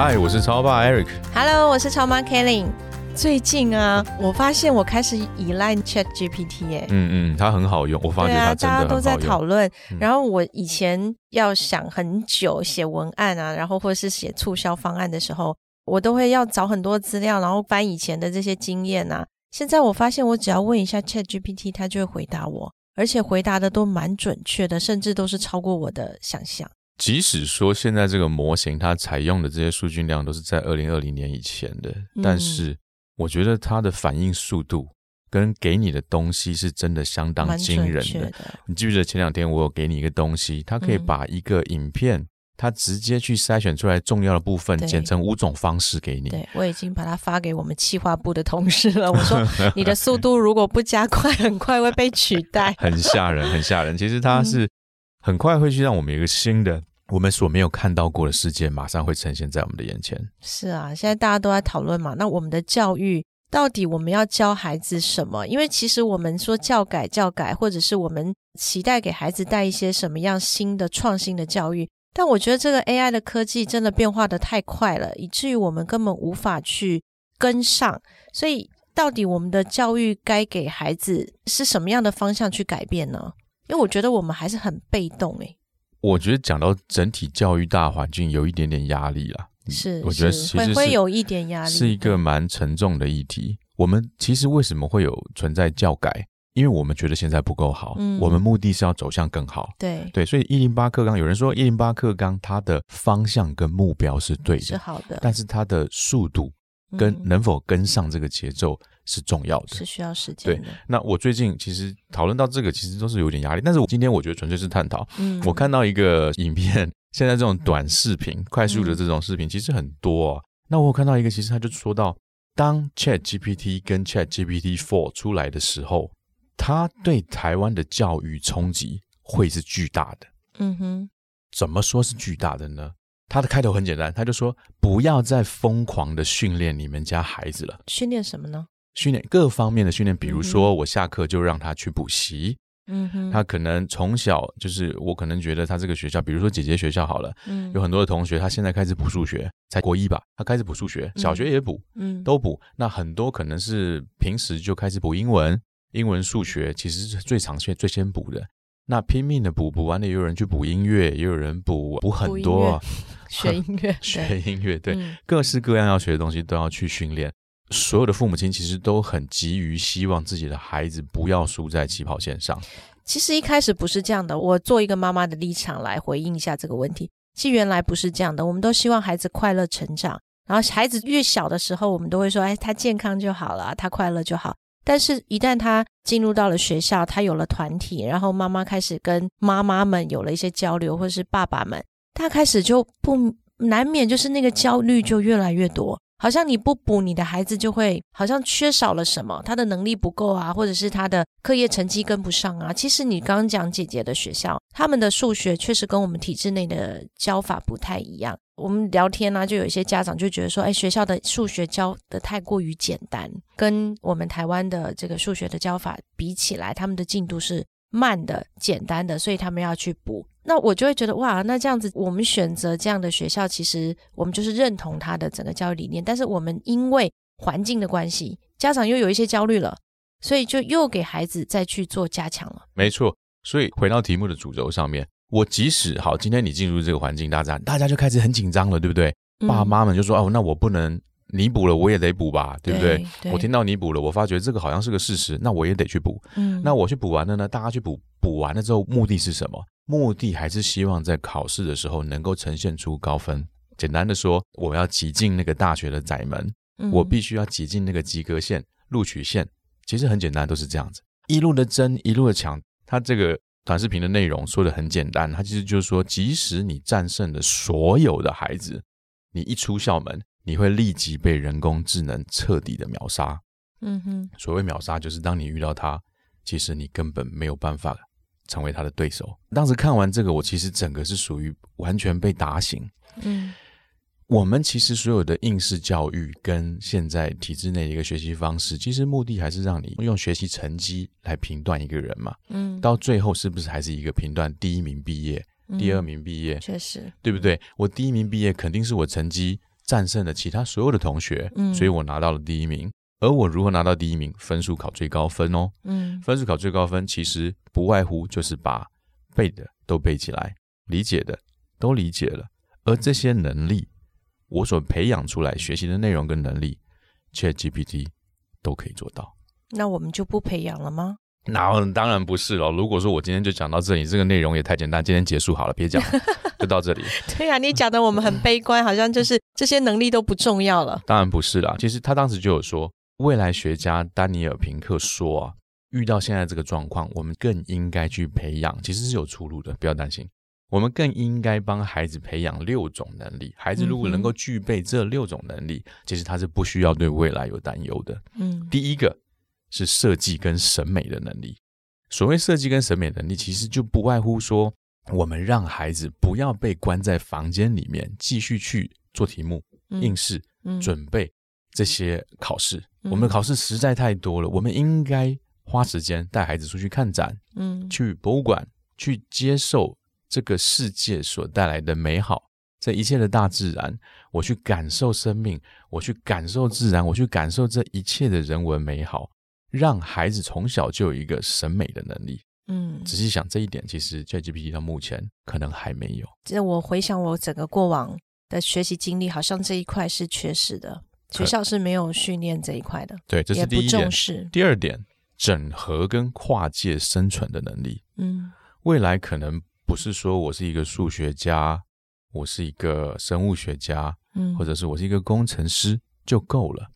嗨，我是超爸 Eric。Hello，我是超妈 Kelly。最近啊，我发现我开始依赖 Chat GPT 哎。嗯嗯，它很好用，我发觉它真的大家都在讨论。嗯然后我以前要想很久写文案啊，然后或者是写促销方案的时候，我都会要找很多资料，然后翻以前的这些经验啊。现在我发现，我只要问一下 Chat GPT，它就会回答我，而且回答的都蛮准确的，甚至都是超过我的想象。即使说现在这个模型它采用的这些数据量都是在二零二零年以前的，嗯但是我觉得它的反应速度跟给你的东西是真的相当惊人的。的，你记不记得前两天我有给你一个东西，它可以嗯把一个影片，它直接去筛选出来重要的部分，剪成五种方式给你。对我已经把它发给我们企划部的同事了。我说 你的速度如果不加快，很快会被取代。很吓人，很吓人。其实它是很快会去让我们有一个新的，我们所没有看到过的世界，马上会呈现在我们的眼前。是啊，现在大家都在讨论嘛。那我们的教育到底我们要教孩子什么？因为其实我们说教改教改，或者是我们期待给孩子带一些什么样新的创新的教育，但我觉得这个 AI 的科技真的变化的太快了，以至于我们根本无法去跟上。所以，到底我们的教育该给孩子是什么样的方向去改变呢？因为我觉得我们还是很被动诶、我觉得讲到整体教育大环境有一点点压力啦，是，我觉得其实是会会有一点压力，是一个蛮沉重的议题。我们其实为什么会有存在教改？因为我们觉得现在不够好，嗯我们目的是要走向更好。对对，所以一零八课纲有人说一零八课纲它的方向跟目标是对的，是好的，但是它的速度跟嗯能否跟上这个节奏是重要的。是需要时间对。那我最近其实讨论到这个，其实都是有点压力。但是我今天我觉得纯粹是探讨。嗯我看到一个影片，现在这种短视频、快速的这种视频其实很多、啊。那我有看到一个，其实他就说到，当 Chat GPT 跟 Chat GPT Four 出来的时候，它对台湾的教育冲击会是巨大的。嗯哼，怎么说是巨大的呢？他的开头很简单，他就说不要再疯狂的训练你们家孩子了。训练什么呢？训练各方面的训练，比如说我下课就让他去补习，嗯哼，他可能从小就是我可能觉得他这个学校，比如说姐姐学校好了，嗯有很多的同学他现在开始补数学，才国一吧，他开始补数学，小学也补，嗯都补。那很多可能是平时就开始补英文，英文、数学其实是最常见、最先补的。那拼命的补，补完了也有人去补音乐，也有人补补很多啊，学音乐，学音乐，对，嗯各式各样要学的东西都要去训练。所有的父母亲其实都很急于希望自己的孩子不要输在起跑线上。其实一开始不是这样的，我做一个妈妈的立场来回应一下这个问题。其实原来不是这样的，我们都希望孩子快乐成长，然后孩子越小的时候，我们都会说，哎，他健康就好了，他快乐就好。但是，一旦他进入到了学校，他有了团体，然后妈妈开始跟妈妈们有了一些交流，或者是爸爸们，他开始就不难免就是那个焦虑就越来越多，好像你不补，你的孩子就会好像缺少了什么，他的能力不够啊，或者是他的课业成绩跟不上啊。其实你刚刚讲姐姐的学校，他们的数学确实跟我们体制内的教法不太一样。我们聊天呢、就有一些家长就觉得说，哎，学校的数学教的太过于简单，跟我们台湾的这个数学的教法比起来，他们的进度是慢的、简单的，所以他们要去补。那我就会觉得哇，那这样子我们选择这样的学校，其实我们就是认同他的整个教育理念，但是我们因为环境的关系，家长又有一些焦虑了，所以就又给孩子再去做加强了。没错，所以回到题目的主轴上面，我即使好，今天你进入这个环境，大战大家就开始很紧张了，对不对？嗯爸妈们就说哦，那我不能你补了，我也得补吧，对不对？对对我听到你补了，我发觉这个好像是个事实，那我也得去补。嗯那我去补完了呢？大家去补，补完了之后，目的是什么？目的还是希望在考试的时候能够呈现出高分。简单的说，我要挤进那个大学的窄门，嗯我必须要挤进那个及格线、录取线。其实很简单，都是这样子，一路的争，一路的抢。他这个短视频的内容说的很简单，他其实就是说，即使你战胜了所有的孩子，你一出校门，你会立即被人工智能彻底的秒杀。嗯哼，所谓秒杀，就是当你遇到他，其实你根本没有办法成为他的对手。当时看完这个，我其实整个是属于完全被打醒。嗯我们其实所有的应试教育跟现在体制内的一个学习方式，其实目的还是让你用学习成绩来评断一个人嘛。嗯，到最后是不是还是一个评断第一名毕业、第二名毕业，确实，对不对？我第一名毕业肯定是我成绩战胜了其他所有的同学，嗯所以我拿到了第一名。而我如何拿到第一名？分数考最高分哦。嗯分数考最高分，其实不外乎就是把背的都背起来，理解的都理解了，而这些能力，我所培养出来学习的内容跟能力，ChatGPT 都可以做到。那我们就不培养了吗？那当然不是了。如果说我今天就讲到这里，这个内容也太简单，今天结束好了，别讲了，就到这里。对啊、你讲的我们很悲观，好像就是这些能力都不重要了。当然不是啦。其实他当时就有说，未来学家丹尼尔·平克说啊，遇到现在这个状况，我们更应该去培养，其实是有出路的，不要担心。我们更应该帮孩子培养六种能力。孩子如果能够具备这六种能力，其实他是不需要对未来有担忧的。嗯第一个是设计跟审美的能力。所谓设计跟审美能力，其实就不外乎说，我们让孩子不要被关在房间里面，继续去做题目、嗯应试、嗯准备这些考试。嗯我们的考试实在太多了，我们应该花时间带孩子出去看展，嗯去博物馆，去接受这个世界所带来的美好。这一切的大自然，我去感受生命，我去感受自然，我去感受这一切的人文美好，让孩子从小就有一个审美的能力。嗯，仔细想这一点，其实 ChatGPT 到目前可能还没有。这我回想我整个过往的学习经历，好像这一块是缺失的，学校是没有训练这一块的，对，这是第一点重。视。第二点，整合跟跨界生存的能力。嗯未来可能不是说我是一个数学家，我是一个生物学家，嗯，或者是我是一个工程师就够了。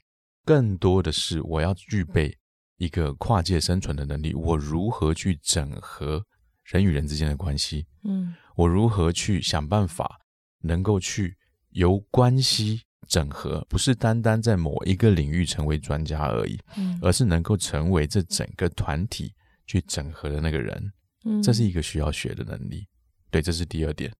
更多的是我要具备一个跨界生存的能力。我如何去整合人与人之间的关系？嗯我如何去想办法能够去由关系整合，不是单单在某一个领域成为专家而已，嗯而是能够成为这整个团体去整合的那个人。嗯，这是一个需要学的能力。对，这是第二点，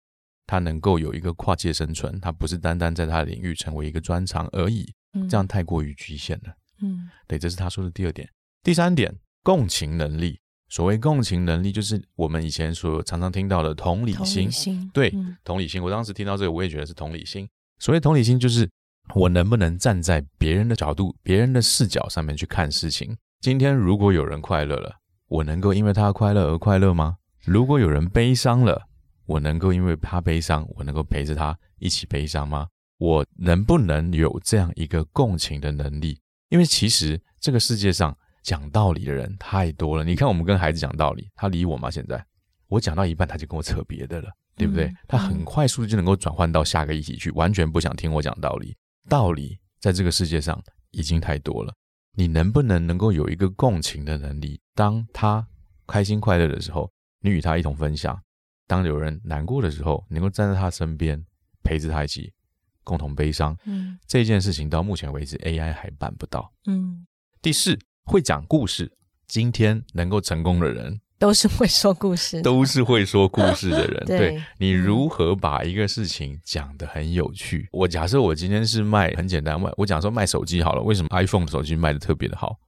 他能够有一个跨界生存，他不是单单在他的领域成为一个专长而已，嗯这样太过于局限了。嗯对，这是他说的第二点。第三点，共情能力。所谓共情能力，就是我们以前所常常听到的同理同心理。心对嗯同理心，我当时听到这个，我也觉得是同理心。所谓同理心，就是我能不能站在别人的角度、别人的视角上面去看事情。今天如果有人快乐了，我能够因为他快乐而快乐吗？如果有人悲伤了，我能够因为他悲伤，我能够陪着他一起悲伤吗？我能不能有这样一个共情的能力？因为其实这个世界上讲道理的人太多了。你看，我们跟孩子讲道理，他理我吗？现在我讲到一半，他就跟我扯别的了。对不对嗯？他很快速就能够转换到下个议题去，完全不想听我讲道理。道理在这个世界上已经太多了，你能不能能够有一个共情的能力？当他开心快乐的时候，你与他一同分享；当有人难过的时候，能够站在他身边，陪着他一起共同悲伤。嗯这件事情到目前为止，AI 还办不到。嗯，第四，会讲故事。今天能够成功的人，都是会说故事，都是会说故事的人。对对你如何把一个事情讲得很有趣？我假设我今天是卖很简单卖，我讲说卖手机好了，为什么 iPhone 手机卖的特别的好？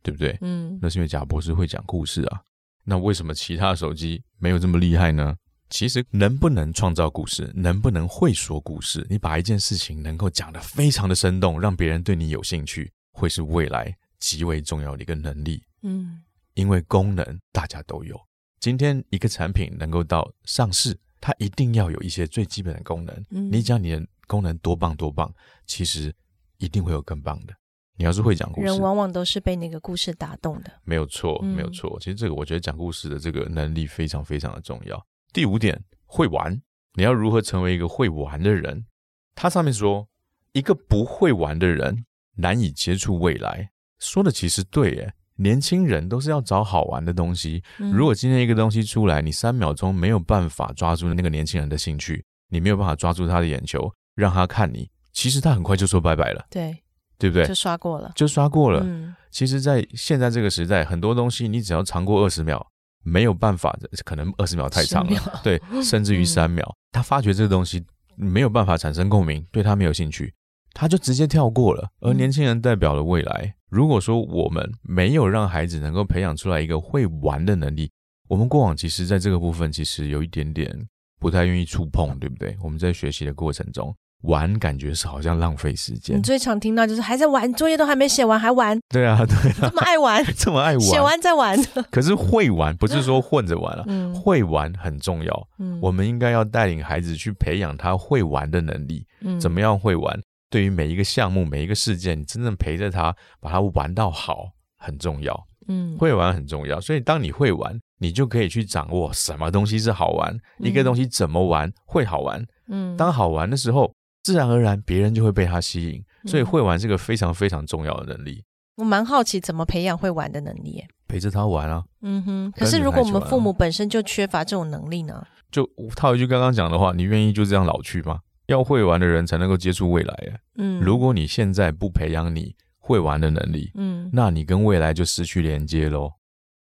对不对？嗯那是因为贾博士会讲故事啊。那为什么其他手机没有这么厉害呢？其实能不能创造故事，能不能会说故事，你把一件事情能够讲得非常的生动，让别人对你有兴趣，会是未来极为重要的一个能力。嗯因为功能大家都有。今天一个产品能够到上市，它一定要有一些最基本的功能。嗯你讲你的功能多棒多棒，其实一定会有更棒的。你要是会讲故事人，往往都是被那个故事打动的。没有错，嗯没有错。其实这个我觉得讲故事的这个能力非常非常的重要。第五点，会玩。你要如何成为一个会玩的人？它上面说，一个不会玩的人难以接触未来。说的其实对耶，年轻人都是要找好玩的东西。嗯如果今天一个东西出来，你三秒钟没有办法抓住那个年轻人的兴趣，你没有办法抓住他的眼球，让他看你，其实他很快就说拜拜了，对，对不对就？刷过了。就刷过了。嗯，其实，在现在这个时代，很多东西你只要长过二十秒，没有办法，可能二十秒太长了，对，甚至于嗯三秒，他发觉这个东西没有办法产生共鸣，对他没有兴趣，他就直接跳过了。而嗯年轻人代表了未来。如果说我们没有让孩子能够培养出来一个会玩的能力，我们过往其实在这个部分其实有一点点不太愿意触碰，对不对？我们在学习的过程中。玩感觉是好像浪费时间你，最常听到就是还在玩，作业都还没写完还玩，对啊，对啊，这么爱玩，这么爱玩，写完再玩。可是会玩不是说混着玩了、嗯会玩很重要。嗯我们应该要带领孩子去培养他会玩的能力。嗯怎么样会玩？对于每一个项目、每一个事件，你真正陪着他，把他玩到好，很重要。嗯会玩很重要，所以当你会玩，你就可以去掌握什么东西是好玩，嗯一个东西怎么玩会好玩。嗯当好玩的时候，自然而然别人就会被他吸引。所以嗯会玩是个非常非常重要的能力，我蛮好奇怎么培养会玩的能力。陪着他玩啊。嗯哼，可是如果我们父母本身就缺乏这种能力呢？就套一句刚刚讲的话，你愿意就这样老去吗？要会玩的人才能够接触未来耶。嗯，如果你现在不培养你会玩的能力，嗯，那你跟未来就失去连接喽。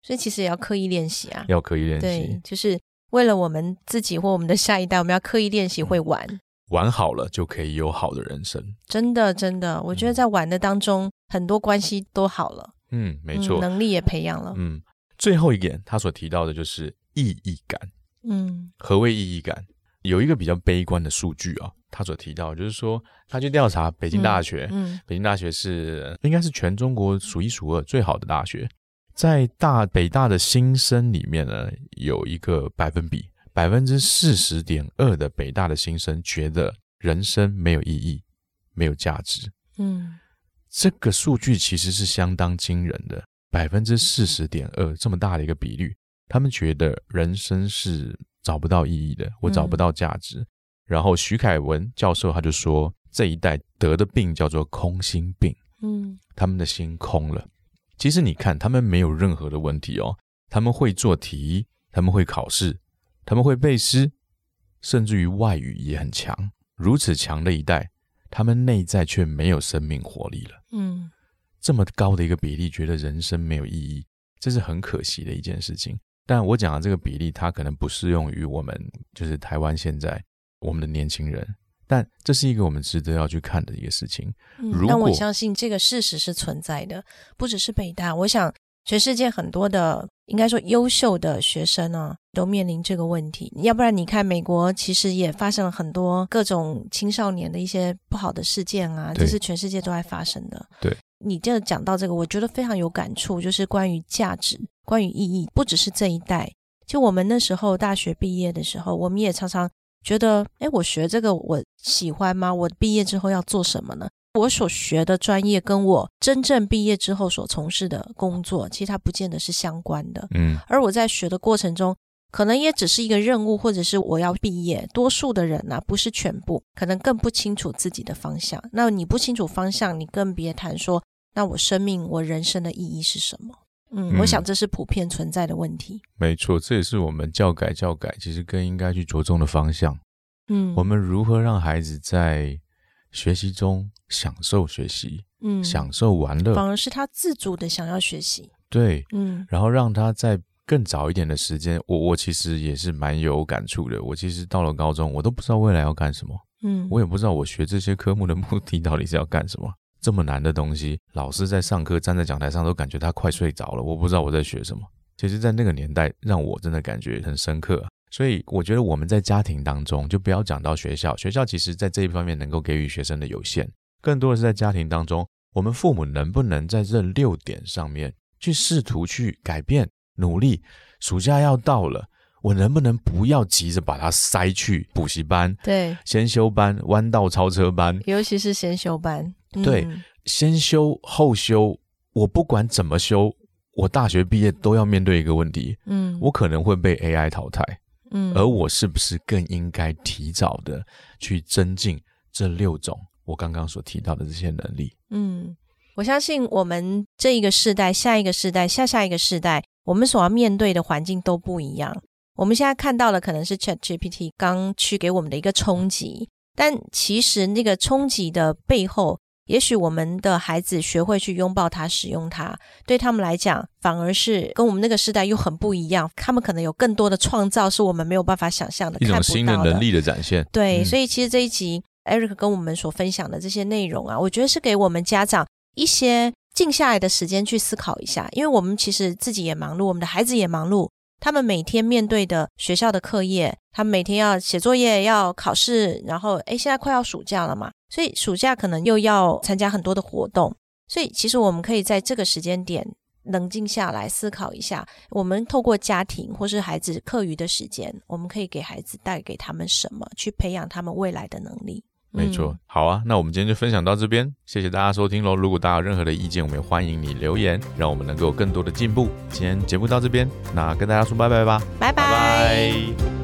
所以其实也要刻意练习啊。要刻意练对习，，就是为了我们自己或我们的下一代，我们要刻意练习会玩。玩好了就可以有好的人生。真的，真的，我觉得在玩的当中，很多关系都好了，嗯，没错。嗯能力也培养了。嗯，最后一点他所提到的就是意义感。嗯何谓意义感？有一个比较悲观的数据啊，他所提到就是说，他去调查北京大学，嗯北京大学是应该是全中国数一数二最好的大学，在大北大的新生里面呢，有一个百分比，百分之四十点二的北大的新生觉得人生没有意义，没有价值。嗯这个数据其实是相当惊人的，百分之四十点二这么大的一个比率，他们觉得人生是找不到意义的，我找不到价值。然后徐凯文教授他就说，这一代得的病叫做空心病，嗯他们的心空了。其实你看，他们没有任何的问题哦，他们会做题，他们会考试，他们会背诗，甚至于外语也很强。如此强的一代，他们内在却没有生命活力了。嗯这么高的一个比例，觉得人生没有意义，这是很可惜的一件事情。但我讲的这个比例，它可能不适用于我们，就是台湾现在我们的年轻人。但这是一个我们值得要去看的一个事情。嗯，但我相信这个事实是存在的，不只是北大，我想全世界很多的，应该说优秀的学生啊，都面临这个问题。要不然你看美国，其实也发生了很多各种青少年的一些不好的事件啊，这是全世界都在发生的。对，你这讲到这个，我觉得非常有感触，就是关于价值、关于意义，不只是这一代。就我们那时候大学毕业的时候，我们也常常觉得，哎，我学这个我喜欢吗？我毕业之后要做什么呢？我所学的专业跟我真正毕业之后所从事的工作，其实它不见得是相关的。嗯，而我在学的过程中，可能也只是一个任务，或者是我要毕业。多数的人呢、不是全部，可能更不清楚自己的方向。那你不清楚方向，你更别谈说，那我生命、我人生的意义是什么？嗯，嗯我想这是普遍存在的问题。没错，这也是我们教改教改其实更应该去着重的方向。嗯，我们如何让孩子在学习中享受学习，嗯享受玩乐，反而是他自主的想要学习。对，嗯然后让他在更早一点的时间，我我其实也是蛮有感触的。我其实到了高中，我都不知道未来要干什么，嗯，我也不知道我学这些科目的目的到底是要干什么。这么难的东西，老师在上课站在讲台上都感觉他快睡着了，我不知道我在学什么。其实，在那个年代，让我真的感觉很深刻。所以，我觉得我们在家庭当中，就不要讲到学校，学校其实在这一方面能够给予学生的有限，更多的是在家庭当中，我们父母能不能在这六点上面去试图去改变、努力。暑假要到了，我能不能不要急着把它塞去补习班、对，先修班、弯道超车班？尤其是先修班。对嗯先修后修，我不管怎么修，我大学毕业都要面对一个问题，嗯，我可能会被 AI 淘汰，嗯，而我是不是更应该提早的去增进这六种我刚刚所提到的这些能力？嗯，我相信我们这一个世代、下一个世代、下下一个世代，我们所要面对的环境都不一样。我们现在看到的可能是 Chat GPT 刚去给我们的一个冲击，但其实那个冲击的背后，也许我们的孩子学会去拥抱它、使用它，对他们来讲，反而是跟我们那个时代又很不一样。他们可能有更多的创造，是我们没有办法想象的，一种新的能力的展现。对，所以其实这一集 Eric 跟我们所分享的这些内容啊，我觉得是给我们家长一些静下来的时间去思考一下，因为我们其实自己也忙碌，我们的孩子也忙碌。他们每天面对的学校的课业，他们每天要写作业、要考试，然后诶，现在快要暑假了嘛，所以暑假可能又要参加很多的活动，所以其实我们可以在这个时间点冷静下来思考一下，我们透过家庭或是孩子课余的时间，我们可以给孩子带给他们什么，去培养他们未来的能力。没错，好啊，那我们今天就分享到这边，谢谢大家收听喽。如果大家有任何的意见，我们也欢迎你留言，让我们能够有更多的进步。今天节目到这边，那跟大家说拜拜吧，拜拜。